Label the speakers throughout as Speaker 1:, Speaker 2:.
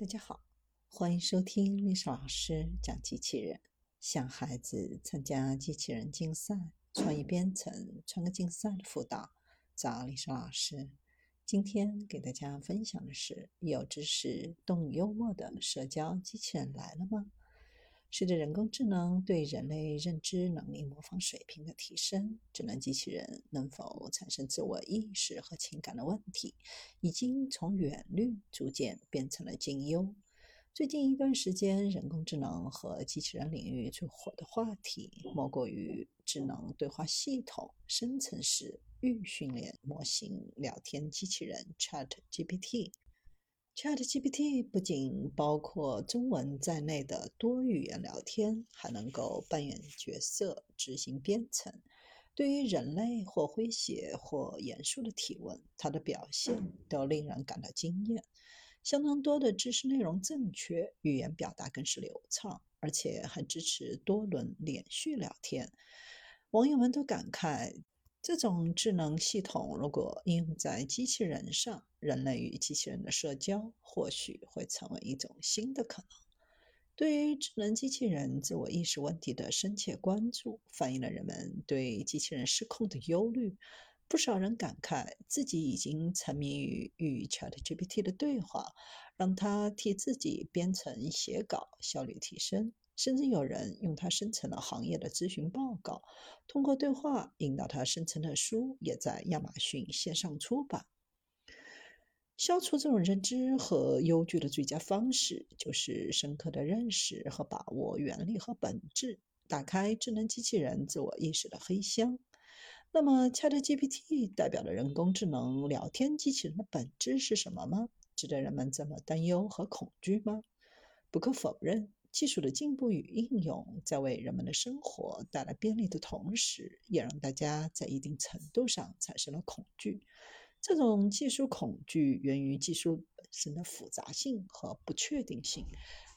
Speaker 1: 大家好，欢迎收听历史老师讲机器人。想孩子参加机器人竞赛、创意编程、创客竞赛的辅导，找历史老师。今天给大家分享的是：有知识、懂幽默的社交机器人来了吗？随着人工智能对人类认知能力模仿水平的提升，智能机器人能否产生自我意识和情感的问题，已经从远虑逐渐变成了近忧。最近一段时间，人工智能和机器人领域最火的话题，莫过于智能对话系统、生成式预训练模型聊天机器人 ChatGPT。ChatGPT 不仅包括中文在内的多语言聊天，还能够扮演角色、执行编程。对于人类或诙谐或严肃的提问，它的表现都令人感到惊艳。相当多的知识内容正确，语言表达更是流畅，而且还支持多轮连续聊天。网友们都感慨。这种智能系统如果应用在机器人上，人类与机器人的社交或许会成为一种新的可能。对于智能机器人自我意识问题的深切关注，反映了人们对机器人失控的忧虑。不少人感慨自己已经沉迷于与 ChatGPT 的对话，让它替自己编程写稿，效率提升。甚至有人用它生成了行业的咨询报告，通过对话引导它生成的书也在亚马逊线上出版。消除这种认知和忧惧的最佳方式，就是深刻的认识和把握原理和本质，打开智能机器人自我意识的黑箱。那么，ChatGPT 代表的人工智能聊天机器人的本质是什么吗？值得人们这么担忧和恐惧吗？不可否认。技术的进步与应用，在为人们的生活带来便利的同时，也让大家在一定程度上产生了恐惧。这种技术恐惧源于技术本身的复杂性和不确定性，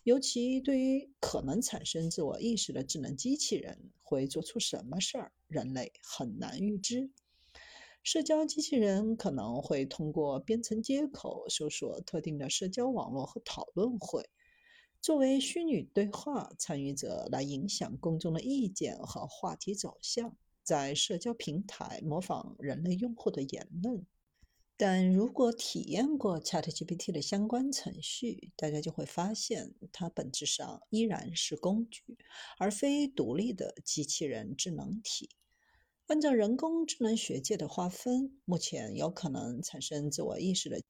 Speaker 1: 尤其对于可能产生自我意识的智能机器人会做出什么事儿，人类很难预知。社交机器人可能会通过编程接口搜索特定的社交网络和讨论会。作为虚拟对话参与者来影响公众的意见和话题走向，在社交平台模仿人类用户的言论。但如果体验过 ChatGPT 的相关程序，大家就会发现，它本质上依然是工具，而非独立的机器人智能体。按照人工智能学界的划分，目前有可能产生自我意识的。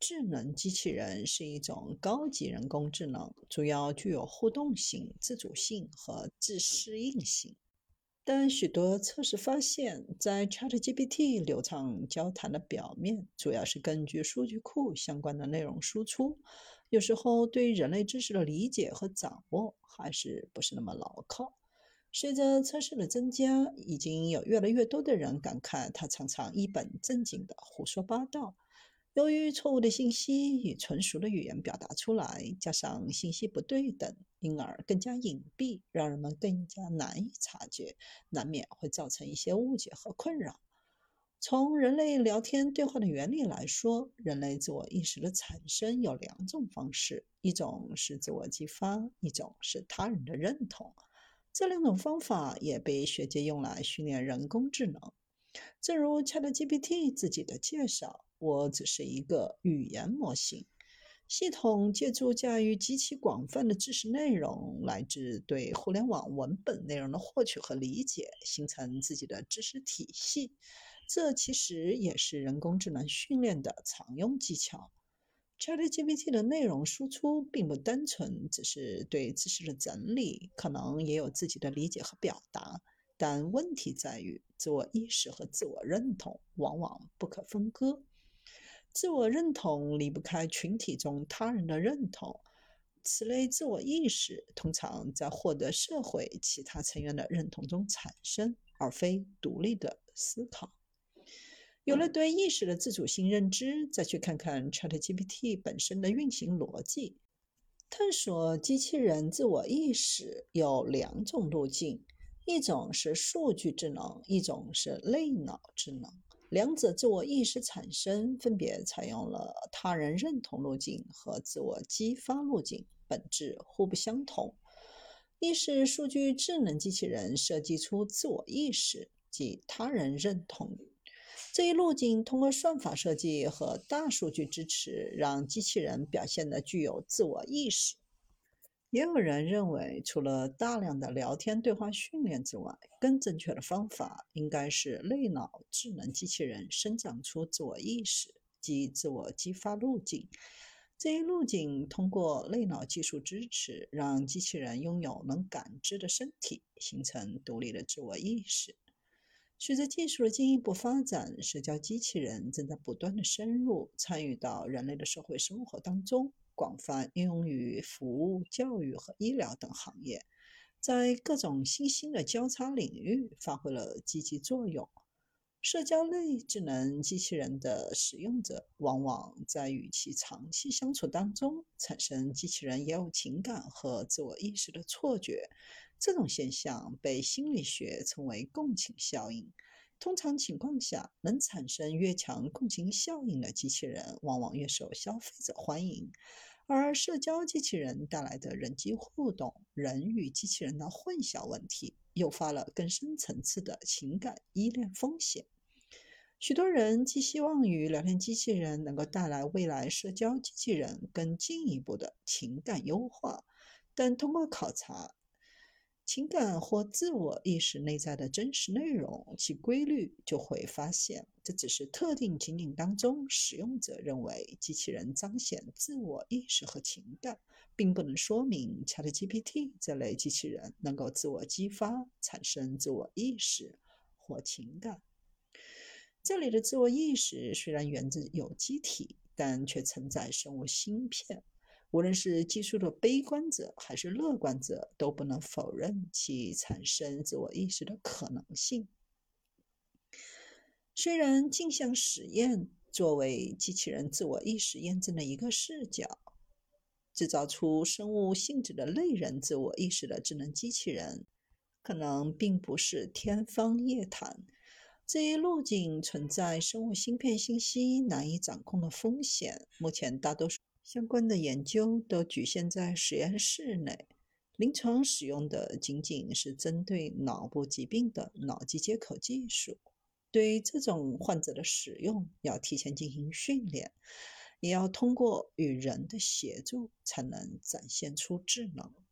Speaker 1: 智能机器人是一种高级人工智能，主要具有互动性、自主性和自适应性。但许多测试发现，在 ChatGPT 流畅交谈的表面，主要是根据数据库相关的内容输出，有时候对人类知识的理解和掌握还是不是那么牢靠。随着测试的增加，已经有越来越多的人感慨，他常常一本正经的胡说八道。由于错误的信息与纯熟的语言表达出来，加上信息不对等，因而更加隐蔽，让人们更加难以察觉，难免会造成一些误解和困扰。从人类聊天对话的原理来说，人类自我意识的产生有两种方式：一种是自我激发，一种是他人的认同。这两种方法也被学界用来训练人工智能。正如 ChatGPT 自己的介绍。我只是一个语言模型系统，借助驾驭极其广泛的知识内容，来自对互联网文本内容的获取和理解，形成自己的知识体系。这其实也是人工智能训练的常用技巧。ChatGPT 的内容输出并不单纯只是对知识的整理，可能也有自己的理解和表达。但问题在于，自我意识和自我认同往往不可分割。自我认同离不开群体中他人的认同，此类自我意识通常在获得社会其他成员的认同中产生，而非独立的思考。有了对意识的自主性认知，再去看看 ChatGPT 本身的运行逻辑，探索机器人自我意识有两种路径：一种是数据智能，一种是类脑智能。两者自我意识产生分别采用了他人认同路径和自我激发路径，本质互不相同。一是数据智能机器人设计出自我意识及他人认同这一路径，通过算法设计和大数据支持，让机器人表现的具有自我意识。也有人认为，除了大量的聊天对话训练之外，更正确的方法应该是类脑智能机器人生长出自我意识及自我激发路径。这一路径通过类脑技术支持，让机器人拥有能感知的身体，形成独立的自我意识。随着技术的进一步发展，社交机器人正在不断的深入参与到人类的社会生活当中。广泛应用于服务、教育和医疗等行业，在各种新兴的交叉领域发挥了积极作用。社交类智能机器人的使用者往往在与其长期相处当中，产生机器人也有情感和自我意识的错觉。这种现象被心理学称为共情效应。通常情况下，能产生越强共情效应的机器人，往往越受消费者欢迎。而社交机器人带来的人机互动、人与机器人的混淆问题，诱发了更深层次的情感依恋风险。许多人寄希望于聊天机器人能够带来未来社交机器人更进一步的情感优化，但通过考察。情感或自我意识内在的真实内容，其规律就会发现，这只是特定情景当中使用者认为机器人彰显自我意识和情感，并不能说明 ChatGPT 这类机器人能够自我激发、产生自我意识或情感。这里的自我意识虽然源自有机体，但却承载生物芯片。无论是技术的悲观者还是乐观者，都不能否认其产生自我意识的可能性。虽然镜像实验作为机器人自我意识验证的一个视角，制造出生物性质的类人自我意识的智能机器人，可能并不是天方夜谭。这一路径存在生物芯片信息难以掌控的风险。目前，大多数。相关的研究都局限在实验室内，临床使用的仅仅是针对脑部疾病的脑机接口技术。对于这种患者的使用，要提前进行训练，也要通过与人的协助才能展现出智能。